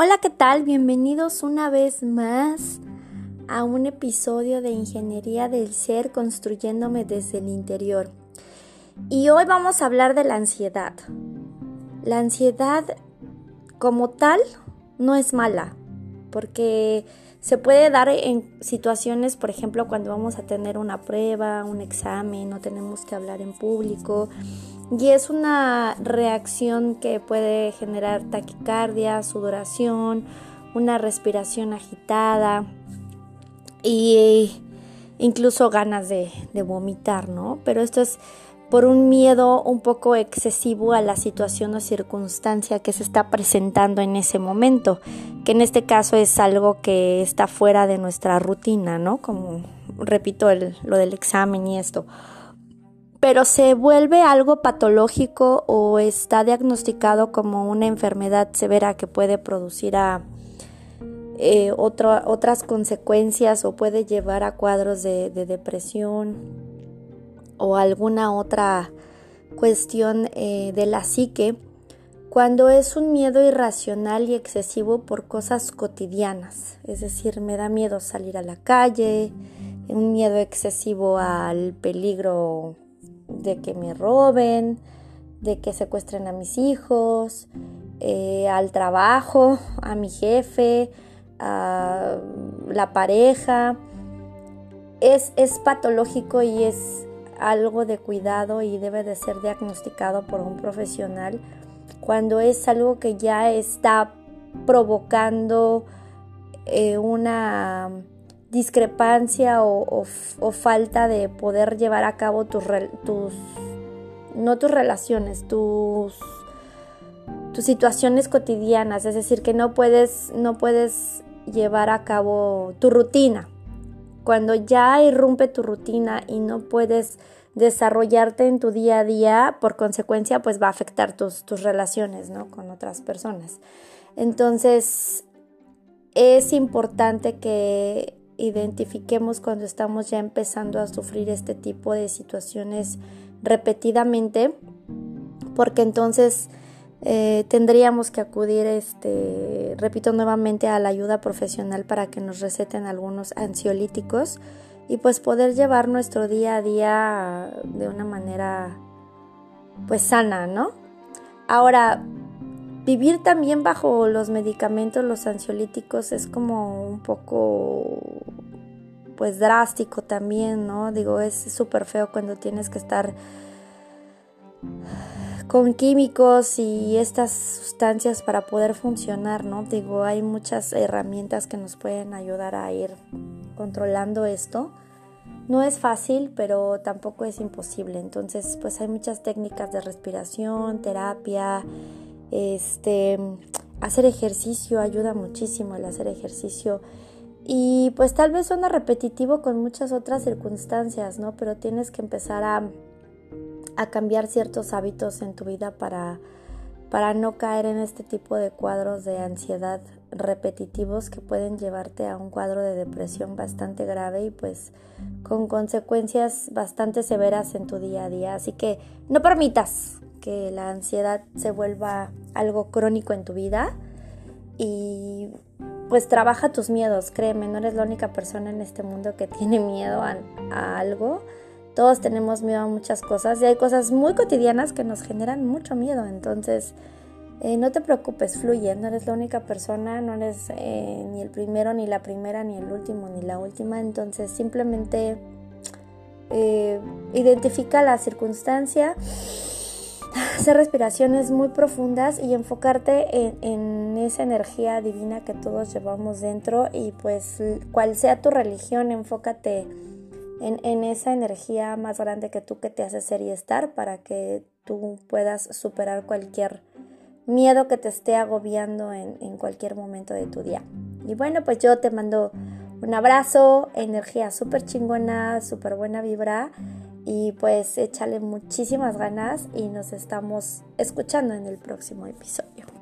Hola, ¿qué tal? Bienvenidos una vez más a un episodio de Ingeniería del Ser construyéndome desde el interior. Y hoy vamos a hablar de la ansiedad. La ansiedad como tal no es mala, porque se puede dar en situaciones, por ejemplo, cuando vamos a tener una prueba, un examen, no tenemos que hablar en público y es una reacción que puede generar taquicardia, sudoración, una respiración agitada e incluso ganas de, de, vomitar, ¿no? Pero esto es por un miedo un poco excesivo a la situación o circunstancia que se está presentando en ese momento, que en este caso es algo que está fuera de nuestra rutina, ¿no? Como repito, lo del examen y esto pero se vuelve algo patológico o está diagnosticado como una enfermedad severa que puede producir eh, otras consecuencias o puede llevar a cuadros de, depresión o alguna otra cuestión eh, de la psique cuando es un miedo irracional y excesivo por cosas cotidianas, es decir, me da miedo salir a la calle, un miedo excesivo al peligro de que me roben, de que secuestren a mis hijos, eh, al trabajo, a mi jefe, a la pareja. Es, es patológico y es algo de cuidado y debe de ser diagnosticado por un profesional cuando es algo que ya está provocando eh, una discrepancia o, falta de poder llevar a cabo tus, tus no tus relaciones, tus, tus situaciones cotidianas, es decir, que no puedes, no puedes llevar a cabo tu rutina. Cuando ya irrumpe tu rutina y no puedes desarrollarte en tu día a día, por consecuencia, pues va a afectar tus, tus relaciones ¿no? con otras personas. Entonces, es importante que identifiquemos cuando estamos ya empezando a sufrir este tipo de situaciones repetidamente, porque entonces eh, tendríamos que acudir, este, repito nuevamente, a la ayuda profesional para que nos receten algunos ansiolíticos y pues poder llevar nuestro día a día de una manera pues sana, ¿no? Ahora, Vivir también bajo los medicamentos, los ansiolíticos, es como un poco, pues drástico también, ¿no? Digo, es súper feo cuando tienes que estar con químicos y estas sustancias para poder funcionar, ¿no? Digo, hay muchas herramientas que nos pueden ayudar a ir controlando esto. No es fácil, pero tampoco es imposible. Entonces, pues hay muchas técnicas de respiración, terapia, este, hacer ejercicio ayuda muchísimo el hacer ejercicio. Y pues tal vez suena repetitivo con muchas otras circunstancias, ¿no? Pero tienes que empezar a, a cambiar ciertos hábitos en tu vida para, para no caer en este tipo de cuadros de ansiedad repetitivos que pueden llevarte a un cuadro de depresión bastante grave y pues con consecuencias bastante severas en tu día a día. Así que no permitas que la ansiedad se vuelva algo crónico en tu vida y pues trabaja tus miedos, créeme, no eres la única persona en este mundo que tiene miedo a, algo. Todos tenemos miedo a muchas cosas y hay cosas muy cotidianas que nos generan mucho miedo. Entonces, eh, no te preocupes, fluye, no eres la única persona, no eres eh, ni el primero, ni la primera, ni el último, ni la última. Entonces, simplemente eh, identifica la circunstancia hacer respiraciones muy profundas y enfocarte en, esa energía divina que todos llevamos dentro y pues cual sea tu religión, enfócate en, esa energía más grande que tú que te hace ser y estar para que tú puedas superar cualquier miedo que te esté agobiando en, en cualquier momento de tu día. Y bueno, pues yo te mando un abrazo, energía súper chingona, súper buena vibra y pues échale muchísimas ganas y nos estamos escuchando en el próximo episodio.